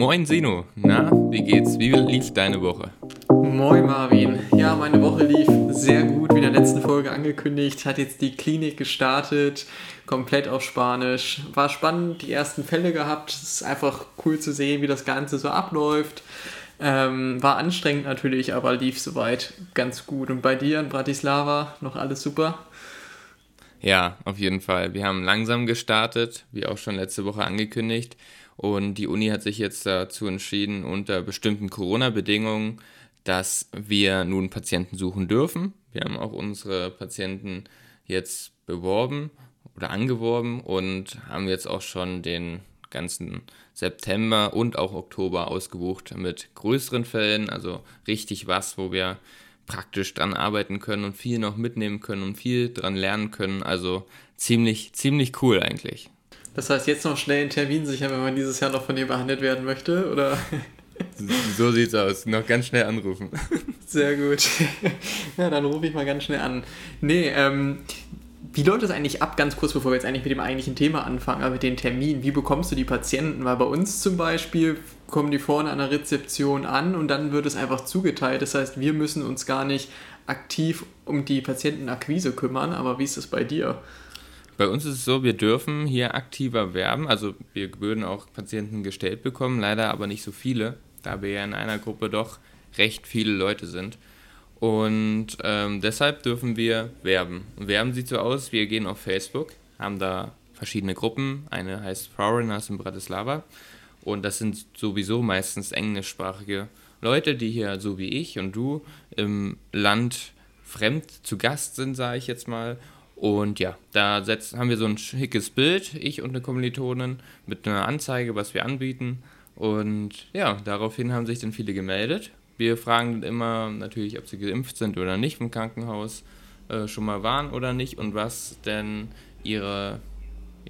Moin Sino, na, wie geht's? Wie lief deine Woche? Moin Marvin. Ja, meine Woche lief sehr gut, wie in der letzten Folge angekündigt. Hat jetzt die Klinik gestartet, komplett auf Spanisch. War spannend, die ersten Fälle gehabt. Es ist einfach cool zu sehen, wie das Ganze so abläuft. Ähm, war anstrengend natürlich, aber lief soweit ganz gut. Und bei dir in Bratislava noch alles super? Ja, auf jeden Fall. Wir haben langsam gestartet, wie auch schon letzte Woche angekündigt. Und die Uni hat sich jetzt dazu entschieden, unter bestimmten Corona-Bedingungen, dass wir nun Patienten suchen dürfen. Wir haben auch unsere Patienten jetzt beworben oder angeworben und haben jetzt auch schon den ganzen September und auch Oktober ausgebucht mit größeren Fällen, also richtig was, wo wir praktisch dran arbeiten können und viel noch mitnehmen können und viel dran lernen können. Also ziemlich, ziemlich cool eigentlich. Das heißt, jetzt noch schnell einen Termin sichern, wenn man dieses Jahr noch von dir behandelt werden möchte, oder? So sieht's aus. Noch ganz schnell anrufen. Sehr gut. Ja, dann rufe ich mal ganz schnell an. Nee, ähm, wie läuft das eigentlich ab, ganz kurz bevor wir jetzt eigentlich mit dem eigentlichen Thema anfangen, aber mit den Terminen? Wie bekommst du die Patienten? Weil bei uns zum Beispiel kommen die vorne an der Rezeption an und dann wird es einfach zugeteilt. Das heißt, wir müssen uns gar nicht aktiv um die Patientenakquise kümmern. Aber wie ist das bei dir? Bei uns ist es so, wir dürfen hier aktiver werben. Also wir würden auch Patienten gestellt bekommen, leider aber nicht so viele, da wir ja in einer Gruppe doch recht viele Leute sind. Und ähm, deshalb dürfen wir werben. Und werben sieht so aus, wir gehen auf Facebook, haben da verschiedene Gruppen. Eine heißt Foreigners in Bratislava. Und das sind sowieso meistens englischsprachige Leute, die hier, so wie ich und du, im Land fremd zu Gast sind, sage ich jetzt mal, und ja, da setzt, haben wir so ein schickes Bild, ich und eine Kommilitonin, mit einer Anzeige, was wir anbieten. Und ja, daraufhin haben sich dann viele gemeldet. Wir fragen immer natürlich, ob sie geimpft sind oder nicht im Krankenhaus, äh, schon mal waren oder nicht und was denn ihre,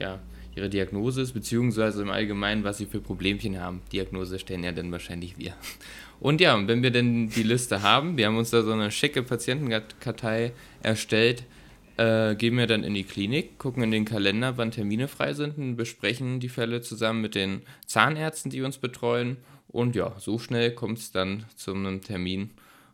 ja, ihre Diagnose ist, beziehungsweise im Allgemeinen, was sie für Problemchen haben. Diagnose stellen ja dann wahrscheinlich wir. Und ja, wenn wir denn die Liste haben, wir haben uns da so eine schicke Patientenkartei erstellt, äh, gehen wir dann in die Klinik, gucken in den Kalender, wann Termine frei sind und besprechen die Fälle zusammen mit den Zahnärzten, die uns betreuen. Und ja, so schnell kommt es dann zu einem Termin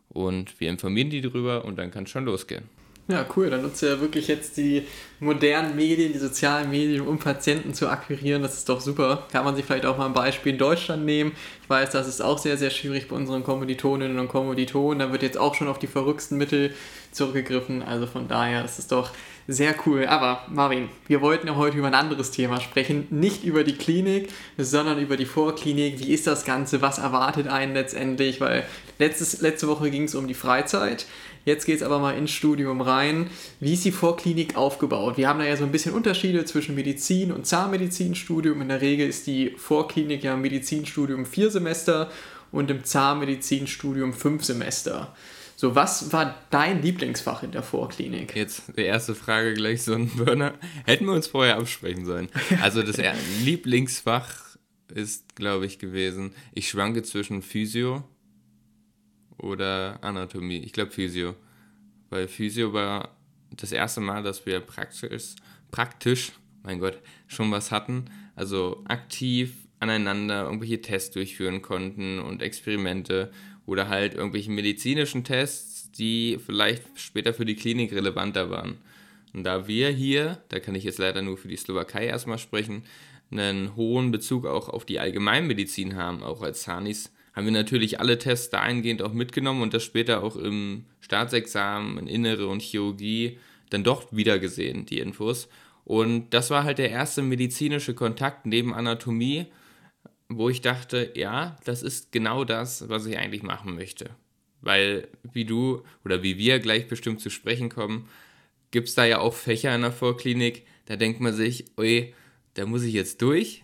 und wir informieren die darüber und dann kann es schon losgehen. Ja, cool. Dann nutzt ihr ja wirklich jetzt die modernen Medien, die sozialen Medien, um Patienten zu akquirieren. Das ist doch super. Kann man sich vielleicht auch mal ein Beispiel in Deutschland nehmen. Ich weiß, das ist auch sehr, sehr schwierig bei unseren Kommilitoninnen und Kommilitonen. Da wird jetzt auch schon auf die verrücktesten Mittel zurückgegriffen. Also von daher ist es doch sehr cool. Aber Marvin, wir wollten ja heute über ein anderes Thema sprechen. Nicht über die Klinik, sondern über die Vorklinik. Wie ist das Ganze? Was erwartet einen letztendlich? Weil letztes, letzte Woche ging es um die Freizeit. Jetzt geht es aber mal ins Studium rein. Wie ist die Vorklinik aufgebaut? Wir haben da ja so ein bisschen Unterschiede zwischen Medizin und Zahnmedizinstudium. In der Regel ist die Vorklinik ja im Medizinstudium vier Semester und im Zahnmedizinstudium fünf Semester. So, was war dein Lieblingsfach in der Vorklinik? Jetzt die erste Frage gleich so ein Burner. Hätten wir uns vorher absprechen sollen. Also das Lieblingsfach ist, glaube ich, gewesen, ich schwanke zwischen Physio oder Anatomie. Ich glaube Physio. Weil Physio war das erste Mal, dass wir praktisch, praktisch, mein Gott, schon was hatten. Also aktiv aneinander irgendwelche Tests durchführen konnten und Experimente oder halt irgendwelche medizinischen Tests, die vielleicht später für die Klinik relevanter waren. Und da wir hier, da kann ich jetzt leider nur für die Slowakei erstmal sprechen, einen hohen Bezug auch auf die Allgemeinmedizin haben, auch als Zanis, haben wir natürlich alle Tests dahingehend auch mitgenommen und das später auch im Staatsexamen in Innere und Chirurgie dann doch wieder gesehen, die Infos. Und das war halt der erste medizinische Kontakt neben Anatomie, wo ich dachte, ja, das ist genau das, was ich eigentlich machen möchte. Weil, wie du oder wie wir gleich bestimmt zu sprechen kommen, gibt es da ja auch Fächer in der Vorklinik, da denkt man sich, oi, da muss ich jetzt durch,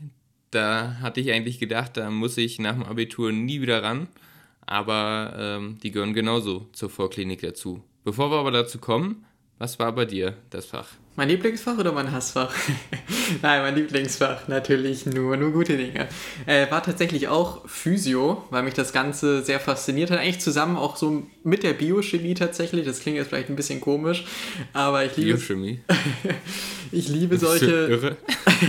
da hatte ich eigentlich gedacht, da muss ich nach dem Abitur nie wieder ran. Aber ähm, die gehören genauso zur Vorklinik dazu. Bevor wir aber dazu kommen, was war bei dir das Fach? Mein Lieblingsfach oder mein Hassfach? Nein, mein Lieblingsfach, natürlich nur, nur gute Dinge. Äh, war tatsächlich auch Physio, weil mich das Ganze sehr fasziniert hat. Eigentlich zusammen auch so mit der Biochemie tatsächlich. Das klingt jetzt vielleicht ein bisschen komisch, aber ich liebe. Biochemie? ich liebe solche. Irre.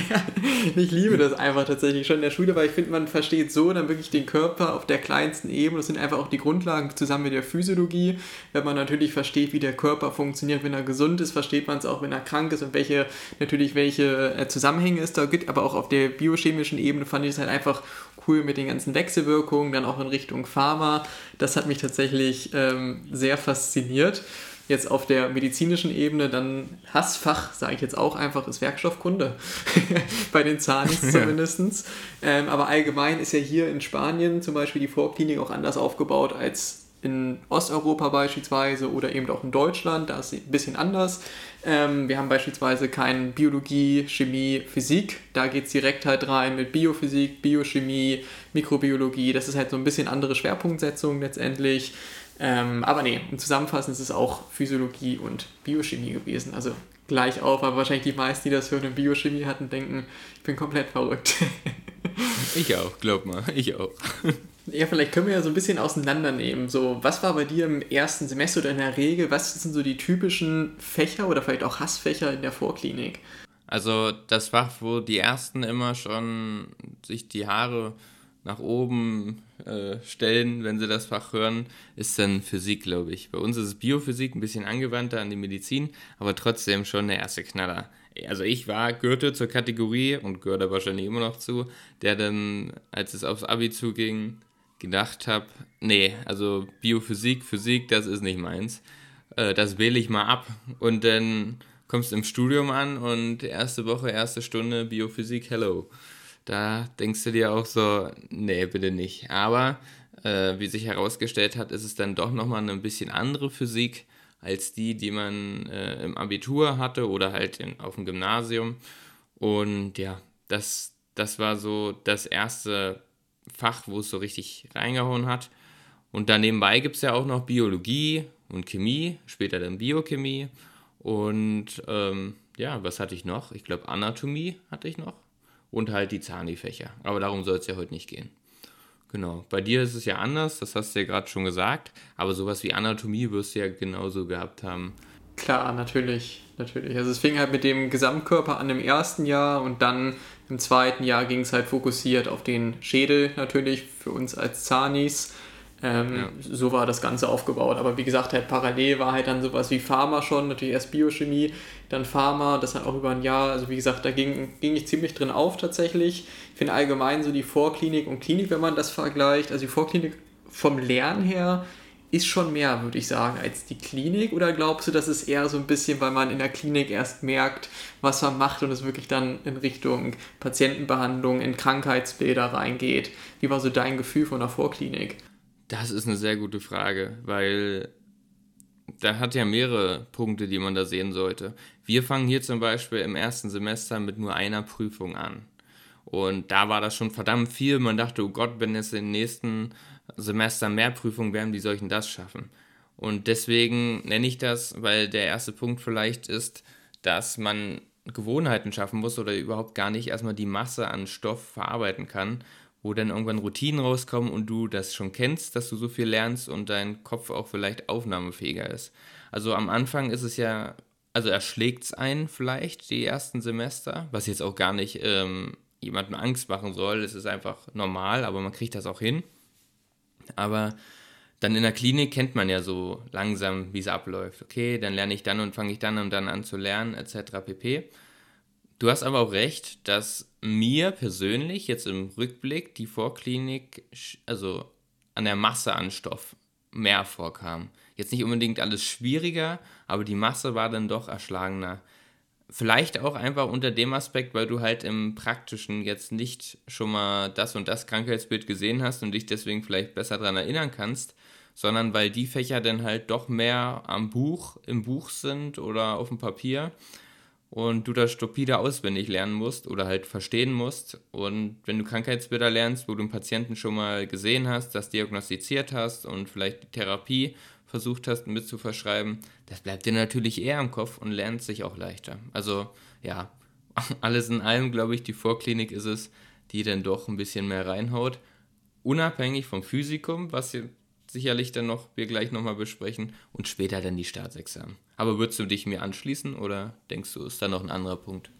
ich liebe das einfach tatsächlich schon in der Schule, weil ich finde, man versteht so dann wirklich den Körper auf der kleinsten Ebene. Das sind einfach auch die Grundlagen zusammen mit der Physiologie. Wenn man natürlich versteht, wie der Körper funktioniert, wenn er gesund ist, versteht man es auch, wenn er krank ist und welche natürlich welche äh, Zusammenhänge es da gibt. Aber auch auf der biochemischen Ebene fand ich es halt einfach cool mit den ganzen Wechselwirkungen, dann auch in Richtung Pharma. Das hat mich tatsächlich ähm, sehr fasziniert jetzt auf der medizinischen Ebene dann Hassfach, sage ich jetzt auch einfach, ist Werkstoffkunde. Bei den Zahnis zumindest. Ähm, aber allgemein ist ja hier in Spanien zum Beispiel die Vorklinik auch anders aufgebaut als in Osteuropa beispielsweise oder eben auch in Deutschland. Da ist es ein bisschen anders. Ähm, wir haben beispielsweise keine Biologie, Chemie, Physik. Da geht es direkt halt rein mit Biophysik, Biochemie, Mikrobiologie. Das ist halt so ein bisschen andere Schwerpunktsetzung letztendlich. Ähm, aber nee, im Zusammenfassen ist es auch Physiologie und Biochemie gewesen. Also gleich auf, aber wahrscheinlich die meisten, die das hören und Biochemie hatten, denken, ich bin komplett verrückt. ich auch, glaub mal, ich auch. Ja, vielleicht können wir ja so ein bisschen auseinandernehmen. So, was war bei dir im ersten Semester oder in der Regel? Was sind so die typischen Fächer oder vielleicht auch Hassfächer in der Vorklinik? Also das Fach, wo die ersten immer schon sich die Haare nach oben äh, stellen, wenn sie das Fach hören, ist dann Physik, glaube ich. Bei uns ist es Biophysik, ein bisschen angewandter an die Medizin, aber trotzdem schon der erste Knaller. Also ich war gehörte zur Kategorie und gehört da wahrscheinlich immer noch zu, der dann, als es aufs Abi zuging, gedacht habe, nee, also Biophysik, Physik, das ist nicht meins. Äh, das wähle ich mal ab und dann kommst du im Studium an und erste Woche, erste Stunde Biophysik, hello. Da denkst du dir auch so, nee, bitte nicht. Aber äh, wie sich herausgestellt hat, ist es dann doch nochmal eine bisschen andere Physik als die, die man äh, im Abitur hatte oder halt in, auf dem Gymnasium. Und ja, das, das war so das erste Fach, wo es so richtig reingehauen hat. Und dann nebenbei gibt es ja auch noch Biologie und Chemie, später dann Biochemie. Und ähm, ja, was hatte ich noch? Ich glaube, Anatomie hatte ich noch und halt die Zahni-Fächer. Aber darum soll es ja heute nicht gehen. Genau. Bei dir ist es ja anders, das hast du ja gerade schon gesagt. Aber sowas wie Anatomie wirst du ja genauso gehabt haben. Klar, natürlich, natürlich. Also es fing halt mit dem Gesamtkörper an im ersten Jahr und dann im zweiten Jahr ging es halt fokussiert auf den Schädel natürlich für uns als Zahnis. Ähm, ja. So war das Ganze aufgebaut. Aber wie gesagt, halt parallel war halt dann sowas wie Pharma schon, natürlich erst Biochemie, dann Pharma, das hat auch über ein Jahr, also wie gesagt, da ging, ging ich ziemlich drin auf tatsächlich. Ich finde allgemein so die Vorklinik und Klinik, wenn man das vergleicht, also die Vorklinik vom Lernen her ist schon mehr, würde ich sagen, als die Klinik? Oder glaubst du, das ist eher so ein bisschen, weil man in der Klinik erst merkt, was man macht und es wirklich dann in Richtung Patientenbehandlung, in Krankheitsbilder reingeht? Wie war so dein Gefühl von der Vorklinik? Das ist eine sehr gute Frage, weil da hat ja mehrere Punkte, die man da sehen sollte. Wir fangen hier zum Beispiel im ersten Semester mit nur einer Prüfung an. Und da war das schon verdammt viel. Man dachte, oh Gott, wenn es im nächsten Semester mehr Prüfungen werden, wie soll ich denn das schaffen? Und deswegen nenne ich das, weil der erste Punkt vielleicht ist, dass man Gewohnheiten schaffen muss oder überhaupt gar nicht erstmal die Masse an Stoff verarbeiten kann wo dann irgendwann Routinen rauskommen und du das schon kennst, dass du so viel lernst und dein Kopf auch vielleicht aufnahmefähiger ist. Also am Anfang ist es ja, also erschlägt es einen vielleicht die ersten Semester, was jetzt auch gar nicht ähm, jemandem Angst machen soll. Es ist einfach normal, aber man kriegt das auch hin. Aber dann in der Klinik kennt man ja so langsam, wie es abläuft. Okay, dann lerne ich dann und fange ich dann und dann an zu lernen, etc. pp. Du hast aber auch recht, dass mir persönlich jetzt im Rückblick die Vorklinik, also an der Masse an Stoff mehr vorkam. Jetzt nicht unbedingt alles schwieriger, aber die Masse war dann doch erschlagener. Vielleicht auch einfach unter dem Aspekt, weil du halt im Praktischen jetzt nicht schon mal das und das Krankheitsbild gesehen hast und dich deswegen vielleicht besser daran erinnern kannst, sondern weil die Fächer dann halt doch mehr am Buch, im Buch sind oder auf dem Papier und du das stupide auswendig lernen musst oder halt verstehen musst. Und wenn du Krankheitsbilder lernst, wo du einen Patienten schon mal gesehen hast, das diagnostiziert hast und vielleicht die Therapie versucht hast mit zu verschreiben, das bleibt dir natürlich eher im Kopf und lernt sich auch leichter. Also ja, alles in allem glaube ich, die Vorklinik ist es, die dann doch ein bisschen mehr reinhaut. Unabhängig vom Physikum, was sicherlich dann noch wir gleich nochmal besprechen und später dann die Staatsexamen. Aber würdest du dich mir anschließen oder denkst du, ist da noch ein anderer Punkt?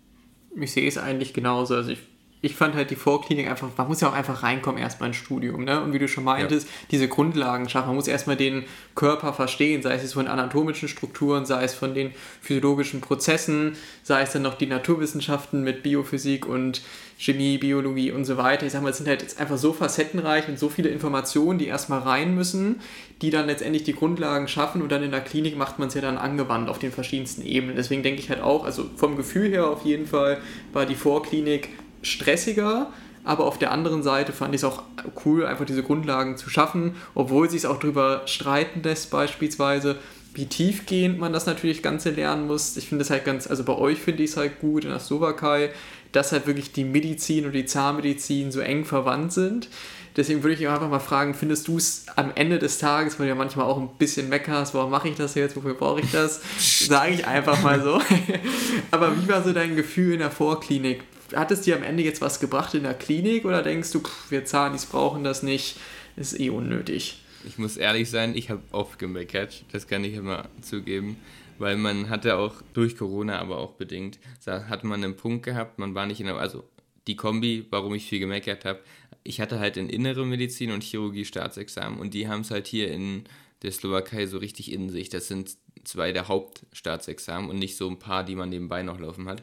Ich sehe es eigentlich genauso. Also ich ich fand halt die Vorklinik einfach, man muss ja auch einfach reinkommen erstmal ins Studium, ne? Und wie du schon meintest, ja. diese Grundlagen schaffen. Man muss erstmal den Körper verstehen, sei es jetzt von anatomischen Strukturen, sei es von den physiologischen Prozessen, sei es dann noch die Naturwissenschaften mit Biophysik und Chemie, Biologie und so weiter. Ich sag mal, es sind halt jetzt einfach so facettenreich und so viele Informationen, die erstmal rein müssen, die dann letztendlich die Grundlagen schaffen und dann in der Klinik macht man es ja dann angewandt auf den verschiedensten Ebenen. Deswegen denke ich halt auch, also vom Gefühl her auf jeden Fall war die Vorklinik stressiger, aber auf der anderen Seite fand ich es auch cool, einfach diese Grundlagen zu schaffen, obwohl sich es auch darüber streiten lässt, beispielsweise, wie tiefgehend man das natürlich Ganze lernen muss. Ich finde es halt ganz, also bei euch finde ich es halt gut in der Slowakei, dass halt wirklich die Medizin und die Zahnmedizin so eng verwandt sind. Deswegen würde ich einfach mal fragen, findest du es am Ende des Tages, weil du ja manchmal auch ein bisschen meckerst, warum mache ich das jetzt, wofür brauche ich das? Sage ich einfach mal so. Aber wie war so dein Gefühl in der Vorklinik? Hat es dir am Ende jetzt was gebracht in der Klinik oder denkst du, pff, wir Zahnis brauchen das nicht, ist eh unnötig? Ich muss ehrlich sein, ich habe oft gemeckert, das kann ich immer zugeben, weil man hatte auch durch Corona, aber auch bedingt, hat man einen Punkt gehabt, man war nicht in der, also die Kombi, warum ich viel gemeckert habe, ich hatte halt in Innere Medizin und Chirurgie Staatsexamen und die haben es halt hier in der Slowakei so richtig in sich. Das sind zwei der Hauptstaatsexamen und nicht so ein paar, die man nebenbei noch laufen hat.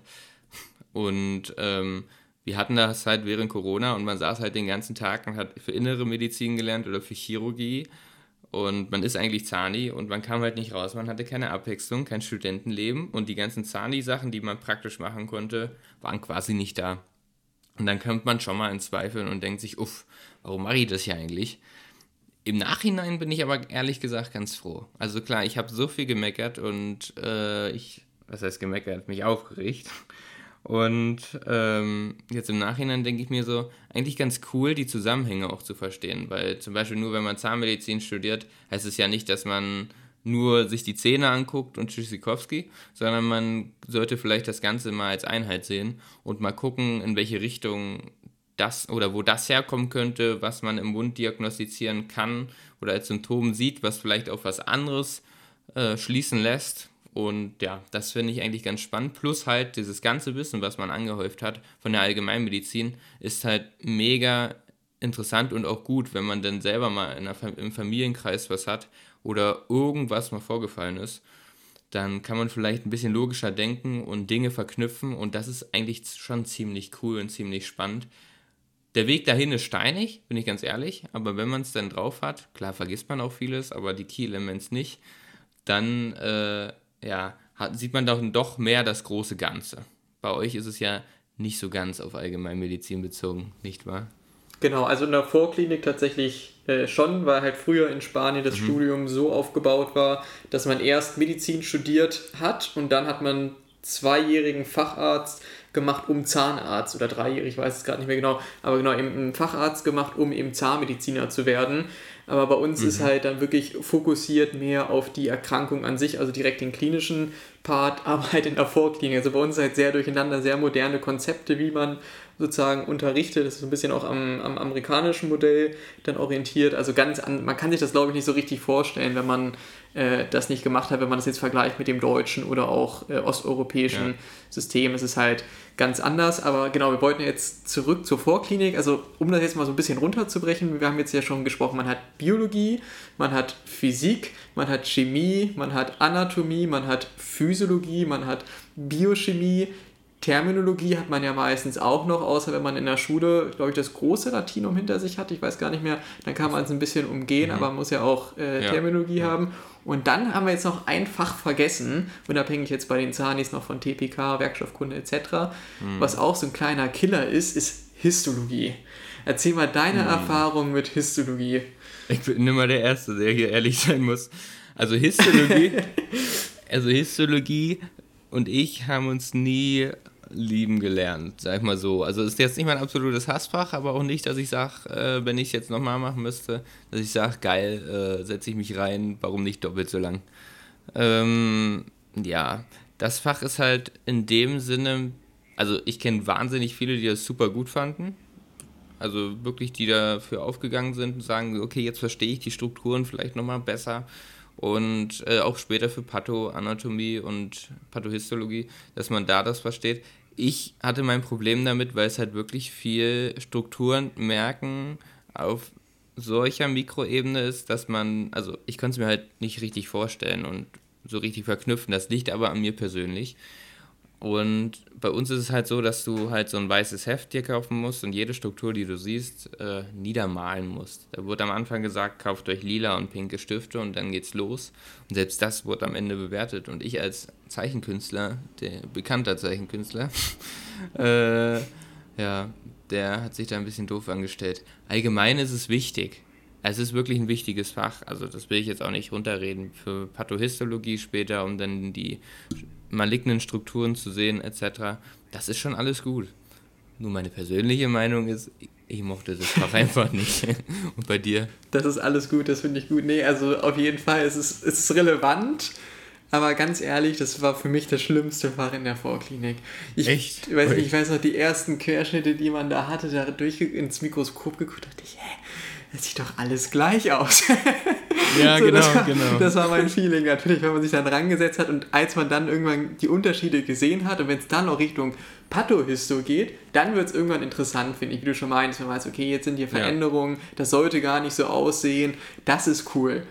Und ähm, wir hatten das halt während Corona und man saß halt den ganzen Tag und hat für innere Medizin gelernt oder für Chirurgie. Und man ist eigentlich Zahni und man kam halt nicht raus. Man hatte keine Abwechslung, kein Studentenleben und die ganzen Zahni-Sachen, die man praktisch machen konnte, waren quasi nicht da. Und dann kommt man schon mal in Zweifel und denkt sich, uff, warum mache ich das hier eigentlich? Im Nachhinein bin ich aber ehrlich gesagt ganz froh. Also klar, ich habe so viel gemeckert und äh, ich, was heißt gemeckert, mich aufgeregt. Und ähm, jetzt im Nachhinein denke ich mir so, eigentlich ganz cool, die Zusammenhänge auch zu verstehen. Weil zum Beispiel nur wenn man Zahnmedizin studiert, heißt es ja nicht, dass man nur sich die Zähne anguckt und Tschüssikowski, sondern man sollte vielleicht das Ganze mal als Einheit sehen und mal gucken, in welche Richtung das oder wo das herkommen könnte, was man im Mund diagnostizieren kann oder als Symptom sieht, was vielleicht auf was anderes äh, schließen lässt und ja, das finde ich eigentlich ganz spannend. Plus halt dieses ganze Wissen, was man angehäuft hat von der Allgemeinmedizin, ist halt mega interessant und auch gut, wenn man dann selber mal in der, im Familienkreis was hat oder irgendwas mal vorgefallen ist. Dann kann man vielleicht ein bisschen logischer denken und Dinge verknüpfen und das ist eigentlich schon ziemlich cool und ziemlich spannend. Der Weg dahin ist steinig, bin ich ganz ehrlich, aber wenn man es dann drauf hat, klar vergisst man auch vieles, aber die Key Elements nicht, dann äh, ja, hat, sieht man dann doch mehr das große Ganze. Bei euch ist es ja nicht so ganz auf Allgemeinmedizin bezogen, nicht wahr? Genau, also in der Vorklinik tatsächlich äh, schon, weil halt früher in Spanien das mhm. Studium so aufgebaut war, dass man erst Medizin studiert hat und dann hat man zweijährigen Facharzt gemacht, um Zahnarzt oder dreijährig, ich weiß es gerade nicht mehr genau, aber genau, eben einen Facharzt gemacht, um eben Zahnmediziner zu werden. Aber bei uns mhm. ist halt dann wirklich fokussiert mehr auf die Erkrankung an sich, also direkt den klinischen Part, aber halt in der Vorklinik. Also bei uns halt sehr durcheinander, sehr moderne Konzepte, wie man sozusagen unterrichtet. Das ist so ein bisschen auch am, am amerikanischen Modell dann orientiert. Also ganz an, man kann sich das glaube ich nicht so richtig vorstellen, wenn man äh, das nicht gemacht hat, wenn man das jetzt vergleicht mit dem deutschen oder auch äh, osteuropäischen ja. System. Es ist halt ganz anders. Aber genau, wir wollten jetzt zurück zur Vorklinik. Also um das jetzt mal so ein bisschen runterzubrechen, wir haben jetzt ja schon gesprochen, man hat Biologie, man hat Physik, man hat Chemie, man hat Anatomie, man hat Physiologie, man hat Biochemie, Terminologie hat man ja meistens auch noch, außer wenn man in der Schule, glaube ich, das große Latinum hinter sich hat. Ich weiß gar nicht mehr, dann kann man es ein bisschen umgehen, mhm. aber man muss ja auch äh, ja. Terminologie ja. haben. Und dann haben wir jetzt noch ein Fach vergessen, unabhängig jetzt bei den Zanis noch von TPK, Werkstoffkunde etc. Mhm. Was auch so ein kleiner Killer ist, ist Histologie. Erzähl mal deine mhm. Erfahrung mit Histologie. Ich bin immer der Erste, der hier ehrlich sein muss. Also Histologie, also Histologie und ich haben uns nie lieben gelernt, sag ich mal so. Also ist jetzt nicht mein absolutes Hassfach, aber auch nicht, dass ich sage, äh, wenn ich es jetzt nochmal machen müsste, dass ich sage, geil, äh, setze ich mich rein, warum nicht doppelt so lang? Ähm, ja, das Fach ist halt in dem Sinne, also ich kenne wahnsinnig viele, die das super gut fanden. Also wirklich, die dafür aufgegangen sind und sagen, okay, jetzt verstehe ich die Strukturen vielleicht nochmal besser und äh, auch später für Pathoanatomie und Pathohistologie, dass man da das versteht. Ich hatte mein Problem damit, weil es halt wirklich viel Strukturen merken auf solcher Mikroebene ist, dass man, also ich konnte es mir halt nicht richtig vorstellen und so richtig verknüpfen. Das liegt aber an mir persönlich. Und bei uns ist es halt so, dass du halt so ein weißes Heft dir kaufen musst und jede Struktur, die du siehst, äh, niedermalen musst. Da wurde am Anfang gesagt, kauft euch lila und pinke Stifte und dann geht's los. Und selbst das wurde am Ende bewertet. Und ich als Zeichenkünstler, der bekannter Zeichenkünstler, äh, ja, der hat sich da ein bisschen doof angestellt. Allgemein ist es wichtig. Es ist wirklich ein wichtiges Fach. Also das will ich jetzt auch nicht runterreden. Für Pathohistologie später, um dann die malignen Strukturen zu sehen etc. Das ist schon alles gut. Nur meine persönliche Meinung ist, ich mochte das Fach einfach nicht. Und bei dir? Das ist alles gut, das finde ich gut. Nee, also auf jeden Fall, es ist, es ist relevant. Aber ganz ehrlich, das war für mich das schlimmste Fach in der Vorklinik. Ich, Echt? Weiß nicht, ich weiß noch, die ersten Querschnitte, die man da hatte, da durch ins Mikroskop geguckt, dachte ich, hä, das sieht doch alles gleich aus. Ja, so, genau, das war, genau. Das war mein Feeling natürlich, wenn man sich dann rangesetzt hat und als man dann irgendwann die Unterschiede gesehen hat und wenn es dann auch Richtung Pathohisto geht, dann wird es irgendwann interessant, finde ich, wie du schon meinst, wenn man weiß, okay, jetzt sind hier Veränderungen, ja. das sollte gar nicht so aussehen, das ist cool.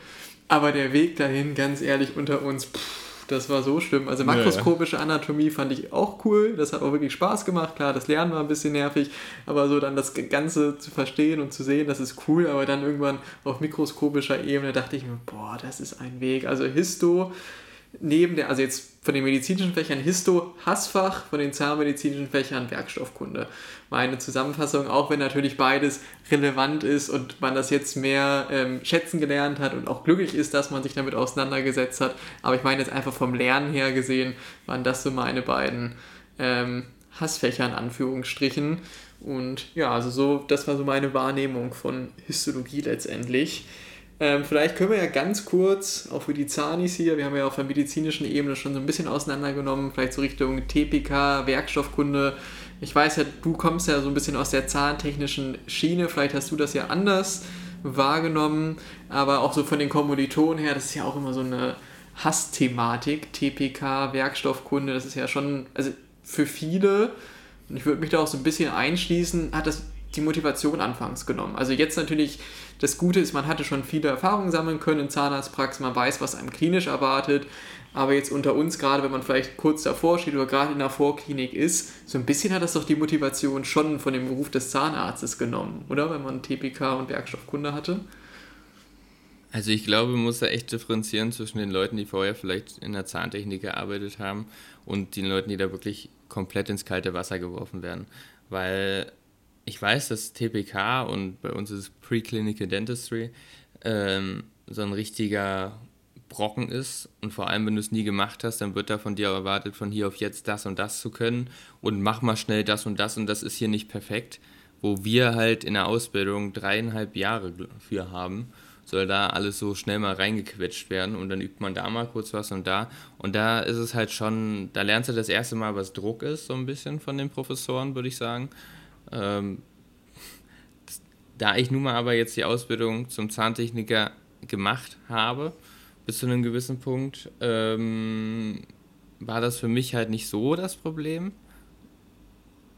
Aber der Weg dahin, ganz ehrlich, unter uns, pff, das war so schlimm. Also makroskopische Anatomie fand ich auch cool. Das hat auch wirklich Spaß gemacht. Klar, das Lernen war ein bisschen nervig, aber so dann das Ganze zu verstehen und zu sehen, das ist cool. Aber dann irgendwann auf mikroskopischer Ebene dachte ich mir, boah, das ist ein Weg. Also Histo neben der, also jetzt von den medizinischen Fächern Histo, Hassfach, von den zahnmedizinischen Fächern Werkstoffkunde. Meine Zusammenfassung, auch wenn natürlich beides relevant ist und man das jetzt mehr ähm, schätzen gelernt hat und auch glücklich ist, dass man sich damit auseinandergesetzt hat. Aber ich meine jetzt einfach vom Lernen her gesehen, waren das so meine beiden ähm, Hassfächer in Anführungsstrichen. Und ja, also so, das war so meine Wahrnehmung von Histologie letztendlich. Ähm, vielleicht können wir ja ganz kurz, auch für die Zanis hier, wir haben ja auf der medizinischen Ebene schon so ein bisschen auseinandergenommen, vielleicht so Richtung TPK, Werkstoffkunde. Ich weiß ja, du kommst ja so ein bisschen aus der zahntechnischen Schiene, vielleicht hast du das ja anders wahrgenommen, aber auch so von den Kommilitonen her, das ist ja auch immer so eine Hassthematik, TPK, Werkstoffkunde, das ist ja schon, also für viele, und ich würde mich da auch so ein bisschen einschließen, hat das die Motivation anfangs genommen. Also jetzt natürlich, das Gute ist, man hatte schon viele Erfahrungen sammeln können in Zahnarztpraxis, man weiß, was einem klinisch erwartet, aber jetzt unter uns, gerade wenn man vielleicht kurz davor steht oder gerade in der Vorklinik ist, so ein bisschen hat das doch die Motivation schon von dem Beruf des Zahnarztes genommen, oder? Wenn man TPK und Werkstoffkunde hatte. Also ich glaube, man muss da echt differenzieren zwischen den Leuten, die vorher vielleicht in der Zahntechnik gearbeitet haben und den Leuten, die da wirklich komplett ins kalte Wasser geworfen werden. Weil ich weiß, dass TPK und bei uns ist Preclinical Dentistry ähm, so ein richtiger Brocken ist. Und vor allem, wenn du es nie gemacht hast, dann wird da von dir erwartet, von hier auf jetzt das und das zu können. Und mach mal schnell das und das. Und das ist hier nicht perfekt, wo wir halt in der Ausbildung dreieinhalb Jahre für haben, soll da alles so schnell mal reingequetscht werden. Und dann übt man da mal kurz was und da. Und da ist es halt schon, da lernst du das erste Mal, was Druck ist, so ein bisschen von den Professoren, würde ich sagen ähm, da ich nun mal aber jetzt die Ausbildung zum Zahntechniker gemacht habe, bis zu einem gewissen Punkt, ähm, war das für mich halt nicht so das Problem.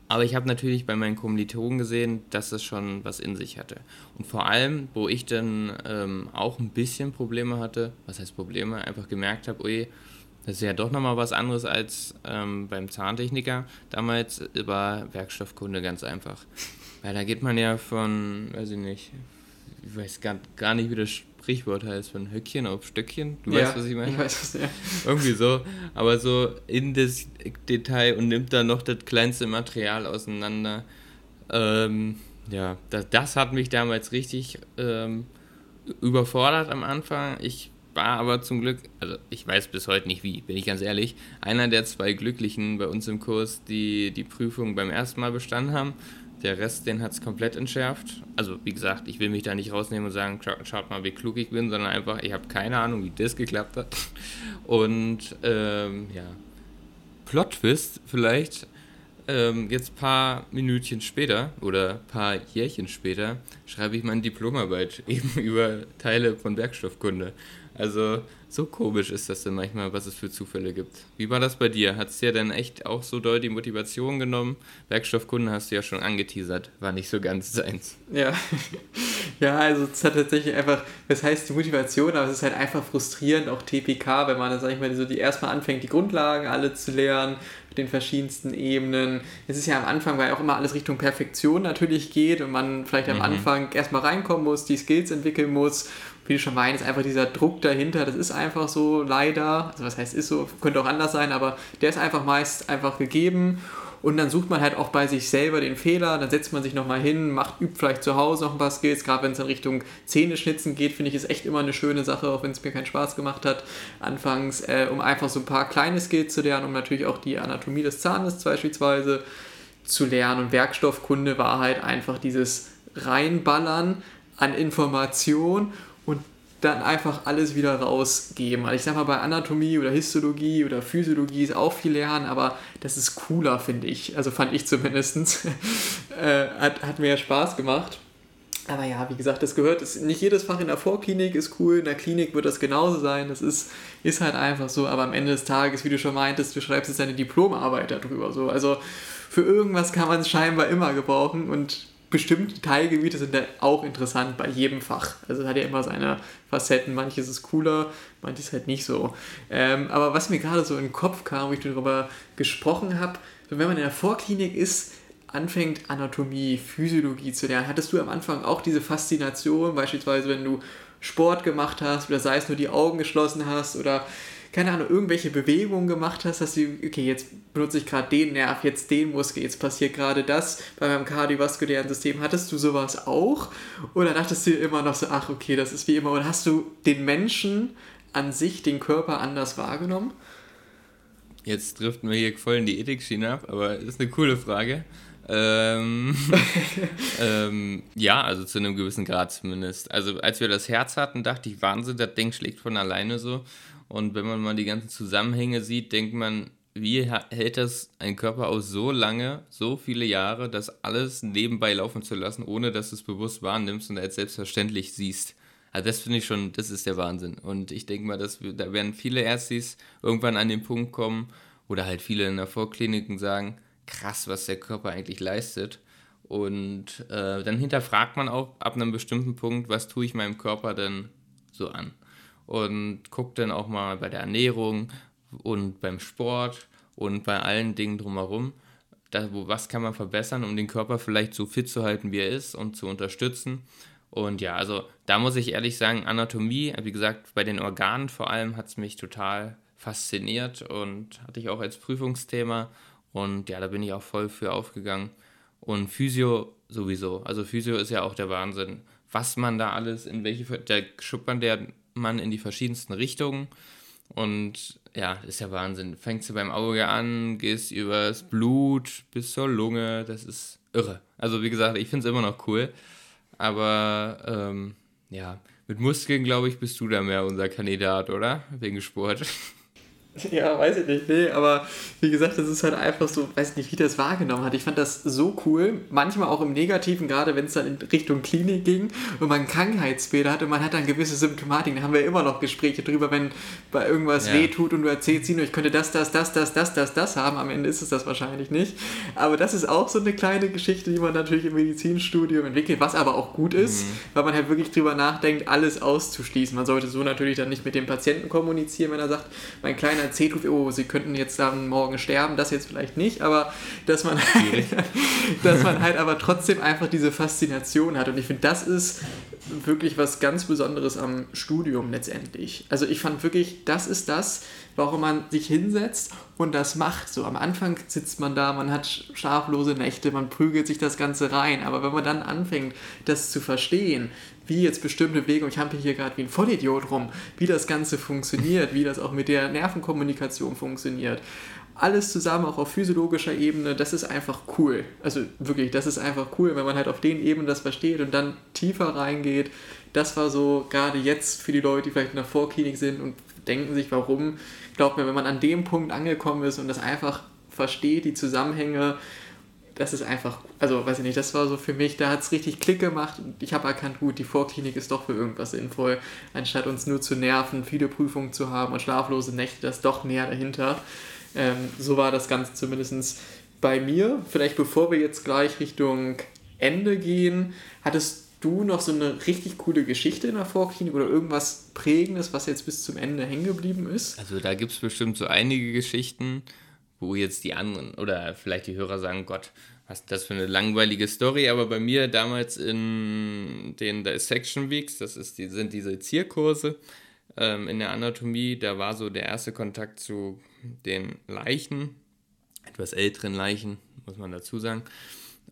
Aber ich habe natürlich bei meinen Kommilitonen gesehen, dass das schon was in sich hatte. Und vor allem, wo ich dann ähm, auch ein bisschen Probleme hatte, was heißt Probleme, einfach gemerkt habe, ui, das ist ja doch nochmal was anderes als ähm, beim Zahntechniker. Damals war Werkstoffkunde ganz einfach. Weil da geht man ja von, weiß ich nicht, ich weiß gar, gar nicht, wie das Sprichwort heißt, von Höckchen auf Stöckchen. Du ja, weißt, was ich meine? Ich weiß es, ja. Irgendwie so. Aber so in das Detail und nimmt dann noch das kleinste Material auseinander. Ähm, ja, das, das hat mich damals richtig ähm, überfordert am Anfang. Ich war aber zum Glück, also ich weiß bis heute nicht wie, bin ich ganz ehrlich, einer der zwei Glücklichen bei uns im Kurs, die die Prüfung beim ersten Mal bestanden haben. Der Rest, den hat es komplett entschärft. Also wie gesagt, ich will mich da nicht rausnehmen und sagen, schaut mal, wie klug ich bin, sondern einfach, ich habe keine Ahnung, wie das geklappt hat. Und ähm, ja, Plot-Twist vielleicht, ähm, jetzt paar Minütchen später oder paar Jährchen später schreibe ich meine Diplomarbeit eben über Teile von Werkstoffkunde. Also so komisch ist das denn manchmal, was es für Zufälle gibt. Wie war das bei dir? Hat es dir denn echt auch so doll die Motivation genommen? Werkstoffkunde hast du ja schon angeteasert, war nicht so ganz seins. Ja, ja also es hat tatsächlich einfach, das heißt die Motivation, aber es ist halt einfach frustrierend, auch TPK, wenn man, sag ich mal, so die erstmal anfängt, die Grundlagen alle zu lernen, den verschiedensten Ebenen. Es ist ja am Anfang, weil auch immer alles Richtung Perfektion natürlich geht und man vielleicht am mhm. Anfang erstmal reinkommen muss, die Skills entwickeln muss wie du schon meinst, einfach dieser Druck dahinter, das ist einfach so leider, also was heißt ist so, könnte auch anders sein, aber der ist einfach meist einfach gegeben und dann sucht man halt auch bei sich selber den Fehler, dann setzt man sich nochmal hin, macht, übt vielleicht zu Hause noch ein paar Skills, gerade wenn es in Richtung Zähneschnitzen geht, finde ich es echt immer eine schöne Sache, auch wenn es mir keinen Spaß gemacht hat anfangs, äh, um einfach so ein paar kleine Skills zu lernen, um natürlich auch die Anatomie des Zahnes beispielsweise zu lernen und Werkstoffkunde war halt einfach dieses Reinballern an Information dann einfach alles wieder rausgeben. Also ich sag mal, bei Anatomie oder Histologie oder Physiologie ist auch viel lernen, aber das ist cooler, finde ich. Also fand ich zumindest. äh, hat, hat mir Spaß gemacht. Aber ja, wie gesagt, das gehört, ist, nicht jedes Fach in der Vorklinik ist cool, in der Klinik wird das genauso sein, das ist, ist halt einfach so, aber am Ende des Tages, wie du schon meintest, du schreibst jetzt deine Diplomarbeit darüber, so, also für irgendwas kann man es scheinbar immer gebrauchen und bestimmte Teilgebiete sind dann auch interessant bei jedem Fach. Also es hat ja immer seine Facetten. Manches ist cooler, manches halt nicht so. Ähm, aber was mir gerade so in den Kopf kam, wo ich darüber gesprochen habe, wenn man in der Vorklinik ist, anfängt Anatomie, Physiologie zu lernen, hattest du am Anfang auch diese Faszination, beispielsweise wenn du Sport gemacht hast oder sei es nur die Augen geschlossen hast oder keine Ahnung, irgendwelche Bewegungen gemacht hast, dass du, okay, jetzt benutze ich gerade den Nerv, jetzt den Muskel, jetzt passiert gerade das bei meinem kardiovaskulären System. Hattest du sowas auch? Oder dachtest du immer noch so, ach, okay, das ist wie immer? Oder hast du den Menschen an sich, den Körper anders wahrgenommen? Jetzt driften wir hier voll in die Ethik-Schiene ab, aber das ist eine coole Frage. Ähm, ähm, ja, also zu einem gewissen Grad zumindest. Also als wir das Herz hatten, dachte ich, Wahnsinn, das Ding schlägt von alleine so. Und wenn man mal die ganzen Zusammenhänge sieht, denkt man, wie hält das ein Körper aus so lange, so viele Jahre, das alles nebenbei laufen zu lassen, ohne dass du es bewusst wahrnimmst und als selbstverständlich siehst? Also das finde ich schon, das ist der Wahnsinn. Und ich denke mal, dass wir, da werden viele Ärztis irgendwann an den Punkt kommen oder halt viele in der Vorkliniken sagen, krass, was der Körper eigentlich leistet. Und äh, dann hinterfragt man auch ab einem bestimmten Punkt, was tue ich meinem Körper denn so an? Und guckt dann auch mal bei der Ernährung und beim Sport und bei allen Dingen drumherum, da, wo, was kann man verbessern, um den Körper vielleicht so fit zu halten, wie er ist und zu unterstützen. Und ja, also da muss ich ehrlich sagen, Anatomie, wie gesagt, bei den Organen vor allem hat es mich total fasziniert und hatte ich auch als Prüfungsthema. Und ja, da bin ich auch voll für aufgegangen. Und Physio sowieso. Also Physio ist ja auch der Wahnsinn. Was man da alles, in welche, da schuppert der man in die verschiedensten Richtungen. Und ja, ist ja Wahnsinn. Fängst du beim Auge an, gehst übers Blut bis zur Lunge. Das ist irre. Also wie gesagt, ich finde es immer noch cool. Aber ähm, ja, mit Muskeln, glaube ich, bist du da mehr unser Kandidat, oder? Wegen Sport. Ja, weiß ich nicht, nee, aber wie gesagt, das ist halt einfach so, weiß nicht, wie das wahrgenommen hat. Ich fand das so cool, manchmal auch im Negativen, gerade wenn es dann in Richtung Klinik ging und man Krankheitsbilder hat und man hat dann gewisse Symptomatiken. Da haben wir immer noch Gespräche drüber, wenn bei irgendwas ja. weh tut und du erzählst ihnen, ich könnte das, das, das, das, das, das, das haben. Am Ende ist es das wahrscheinlich nicht. Aber das ist auch so eine kleine Geschichte, die man natürlich im Medizinstudium entwickelt, was aber auch gut ist, mhm. weil man halt wirklich drüber nachdenkt, alles auszuschließen. Man sollte so natürlich dann nicht mit dem Patienten kommunizieren, wenn er sagt, mein kleiner erzählt wird, oh, sie könnten jetzt dann morgen sterben, das jetzt vielleicht nicht, aber dass man, halt, dass man halt aber trotzdem einfach diese Faszination hat. Und ich finde, das ist wirklich was ganz Besonderes am Studium letztendlich. Also ich fand wirklich, das ist das, warum man sich hinsetzt und das macht. So am Anfang sitzt man da, man hat schlaflose Nächte, man prügelt sich das Ganze rein. Aber wenn man dann anfängt, das zu verstehen, wie jetzt bestimmte Wege, und ich habe hier gerade wie ein Vollidiot rum, wie das Ganze funktioniert, wie das auch mit der Nervenkommunikation funktioniert. Alles zusammen, auch auf physiologischer Ebene, das ist einfach cool. Also wirklich, das ist einfach cool, wenn man halt auf den Ebenen das versteht und dann tiefer reingeht. Das war so gerade jetzt für die Leute, die vielleicht in der Vorklinik sind und denken sich, warum. Glaubt mir, wenn man an dem Punkt angekommen ist und das einfach versteht, die Zusammenhänge, das ist einfach, also weiß ich nicht, das war so für mich, da hat es richtig Klick gemacht und ich habe erkannt, gut, die Vorklinik ist doch für irgendwas sinnvoll, anstatt uns nur zu nerven, viele Prüfungen zu haben und schlaflose Nächte, das ist doch mehr dahinter. Ähm, so war das Ganze zumindest bei mir. Vielleicht bevor wir jetzt gleich Richtung Ende gehen, hattest du noch so eine richtig coole Geschichte in der Vorklinik oder irgendwas Prägendes, was jetzt bis zum Ende hängen geblieben ist? Also da gibt es bestimmt so einige Geschichten, wo jetzt die anderen oder vielleicht die Hörer sagen, Gott, was ist das für eine langweilige Story, aber bei mir damals in den Dissection Weeks, das ist die, sind diese Zierkurse ähm, in der Anatomie, da war so der erste Kontakt zu den Leichen, etwas älteren Leichen, muss man dazu sagen.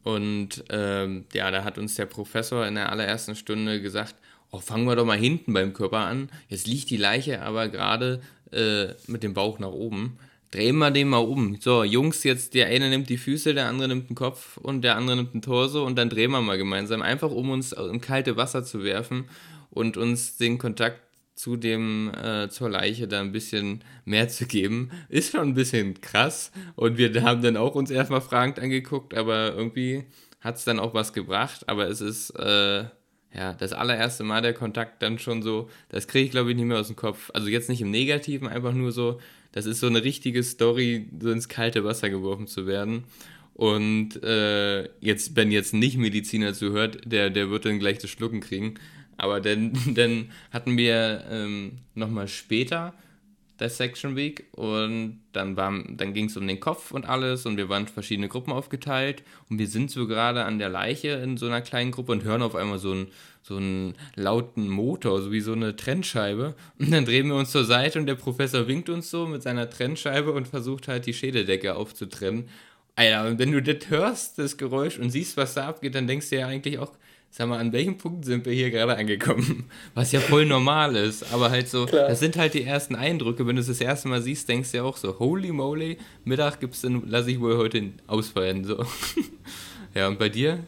Und ähm, ja, da hat uns der Professor in der allerersten Stunde gesagt, oh, fangen wir doch mal hinten beim Körper an. Jetzt liegt die Leiche aber gerade äh, mit dem Bauch nach oben drehen wir den mal um. So, Jungs, jetzt der eine nimmt die Füße, der andere nimmt den Kopf und der andere nimmt den Torso und dann drehen wir mal gemeinsam. Einfach um uns in kalte Wasser zu werfen und uns den Kontakt zu dem, äh, zur Leiche da ein bisschen mehr zu geben. Ist schon ein bisschen krass. Und wir haben dann auch uns erstmal fragend angeguckt, aber irgendwie hat es dann auch was gebracht. Aber es ist, äh, ja, das allererste Mal der Kontakt dann schon so, das kriege ich glaube ich nicht mehr aus dem Kopf. Also jetzt nicht im Negativen, einfach nur so, das ist so eine richtige Story, so ins kalte Wasser geworfen zu werden. Und äh, jetzt, wenn jetzt nicht Mediziner zuhört, der, der wird dann gleich das Schlucken kriegen. Aber dann, dann hatten wir ähm, nochmal später Dissection Week und dann, dann ging es um den Kopf und alles und wir waren in verschiedene Gruppen aufgeteilt und wir sind so gerade an der Leiche in so einer kleinen Gruppe und hören auf einmal so einen, so einen lauten Motor, so wie so eine Trennscheibe und dann drehen wir uns zur Seite und der Professor winkt uns so mit seiner Trennscheibe und versucht halt die Schädeldecke aufzutrennen. Alter, und wenn du das hörst, das Geräusch und siehst, was da abgeht, dann denkst du ja eigentlich auch, sag mal, an welchem Punkt sind wir hier gerade angekommen? Was ja voll normal ist, aber halt so, Klar. das sind halt die ersten Eindrücke. Wenn du es das erste Mal siehst, denkst du ja auch so, holy moly, Mittag gibt's dann, lasse ich wohl heute ausfallen, so. ja, und bei dir?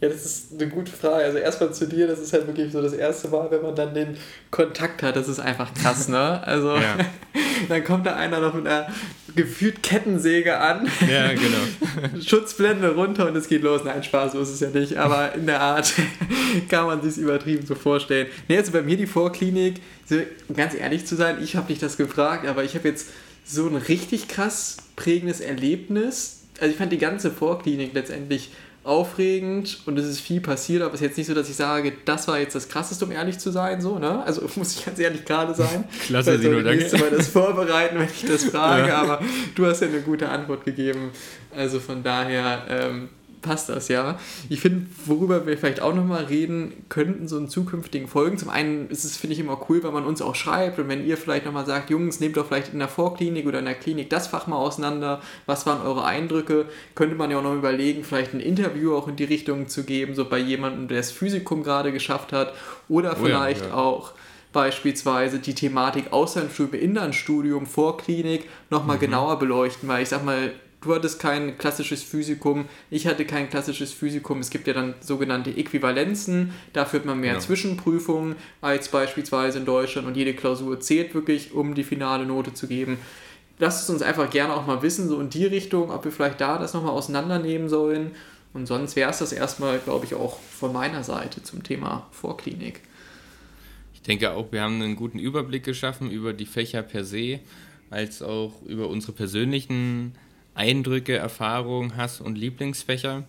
Ja, das ist eine gute Frage. Also erstmal zu dir, das ist halt wirklich so das erste Mal, wenn man dann den Kontakt hat, das ist einfach krass, ne? Also ja. dann kommt da einer noch mit einer gefühlt Kettensäge an. Ja, genau. Schutzblende runter und es geht los. Nein, Spaß, so ist es ja nicht, aber in der Art kann man sich übertrieben so vorstellen. Ne, also bei mir die Vorklinik, so, ganz ehrlich zu sein, ich habe dich das gefragt, aber ich habe jetzt so ein richtig krass prägendes Erlebnis. Also ich fand die ganze Vorklinik letztendlich aufregend und es ist viel passiert, aber es ist jetzt nicht so, dass ich sage, das war jetzt das Krasseste, um ehrlich zu sein, so, ne? Also muss ich ganz ehrlich gerade sein. Klasse, Sino, danke. mal das vorbereiten, wenn ich das frage, ja. aber du hast ja eine gute Antwort gegeben. Also von daher, ähm, passt das ja. Ich finde, worüber wir vielleicht auch nochmal reden könnten, so in zukünftigen Folgen. Zum einen ist es, finde ich, immer cool, wenn man uns auch schreibt und wenn ihr vielleicht nochmal sagt, Jungs, nehmt doch vielleicht in der Vorklinik oder in der Klinik das Fach mal auseinander. Was waren eure Eindrücke? Könnte man ja auch noch überlegen, vielleicht ein Interview auch in die Richtung zu geben, so bei jemandem, der das Physikum gerade geschafft hat oder oh vielleicht ja, ja. auch beispielsweise die Thematik Auslandsstudium, Inlandstudium, Vorklinik nochmal mhm. genauer beleuchten, weil ich sag mal, du hattest kein klassisches Physikum, ich hatte kein klassisches Physikum. Es gibt ja dann sogenannte Äquivalenzen, da führt man mehr ja. Zwischenprüfungen als beispielsweise in Deutschland und jede Klausur zählt wirklich, um die finale Note zu geben. Lasst es uns einfach gerne auch mal wissen, so in die Richtung, ob wir vielleicht da das nochmal auseinandernehmen sollen. Und sonst wäre es das erstmal, glaube ich, auch von meiner Seite zum Thema Vorklinik. Ich denke auch, wir haben einen guten Überblick geschaffen über die Fächer per se, als auch über unsere persönlichen Eindrücke, Erfahrungen, Hass und Lieblingsfächer.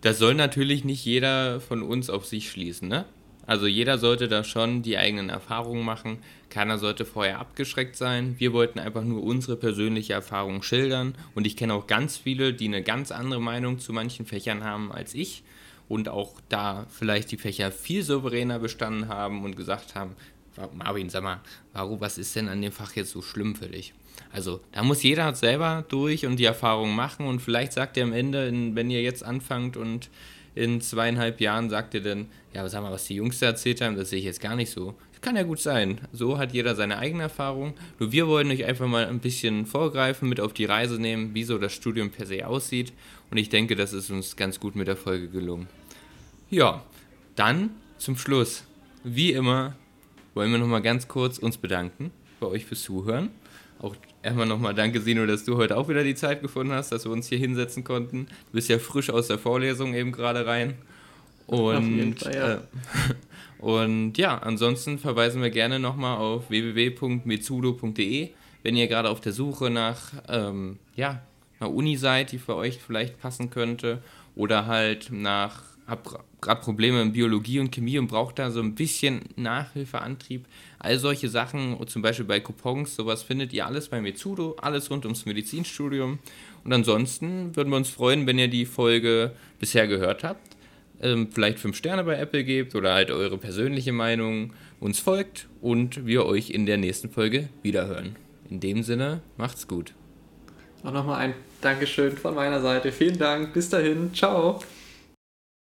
Das soll natürlich nicht jeder von uns auf sich schließen, ne? Also jeder sollte da schon die eigenen Erfahrungen machen. Keiner sollte vorher abgeschreckt sein. Wir wollten einfach nur unsere persönliche Erfahrung schildern. Und ich kenne auch ganz viele, die eine ganz andere Meinung zu manchen Fächern haben als ich. Und auch da vielleicht die Fächer viel souveräner bestanden haben und gesagt haben, Marvin, sag mal, warum, was ist denn an dem Fach jetzt so schlimm für dich? Also da muss jeder selber durch und die Erfahrung machen und vielleicht sagt er am Ende, wenn ihr jetzt anfangt und in zweieinhalb Jahren sagt ihr dann, ja, sag mal, was die Jungs da erzählt haben, das sehe ich jetzt gar nicht so. Das kann ja gut sein. So hat jeder seine eigene Erfahrung. Nur wir wollen euch einfach mal ein bisschen vorgreifen, mit auf die Reise nehmen, wie so das Studium per se aussieht. Und ich denke, das ist uns ganz gut mit der Folge gelungen. Ja, dann zum Schluss. Wie immer wollen wir nochmal ganz kurz uns bedanken bei euch fürs Zuhören auch erstmal nochmal danke, Sino, dass du heute auch wieder die Zeit gefunden hast, dass wir uns hier hinsetzen konnten. Du bist ja frisch aus der Vorlesung eben gerade rein. Und, Fall, ja. Äh, und ja, ansonsten verweisen wir gerne nochmal auf www.metsudo.de, wenn ihr gerade auf der Suche nach ähm, ja, einer Uni seid, die für euch vielleicht passen könnte, oder halt nach habe gerade Probleme in Biologie und Chemie und brauche da so ein bisschen Nachhilfeantrieb. All solche Sachen, zum Beispiel bei Coupons, sowas findet ihr alles bei Metsudo, alles rund ums Medizinstudium. Und ansonsten würden wir uns freuen, wenn ihr die Folge bisher gehört habt. Ähm, vielleicht fünf Sterne bei Apple gebt oder halt eure persönliche Meinung uns folgt und wir euch in der nächsten Folge wiederhören. In dem Sinne, macht's gut. Auch nochmal ein Dankeschön von meiner Seite. Vielen Dank. Bis dahin. Ciao.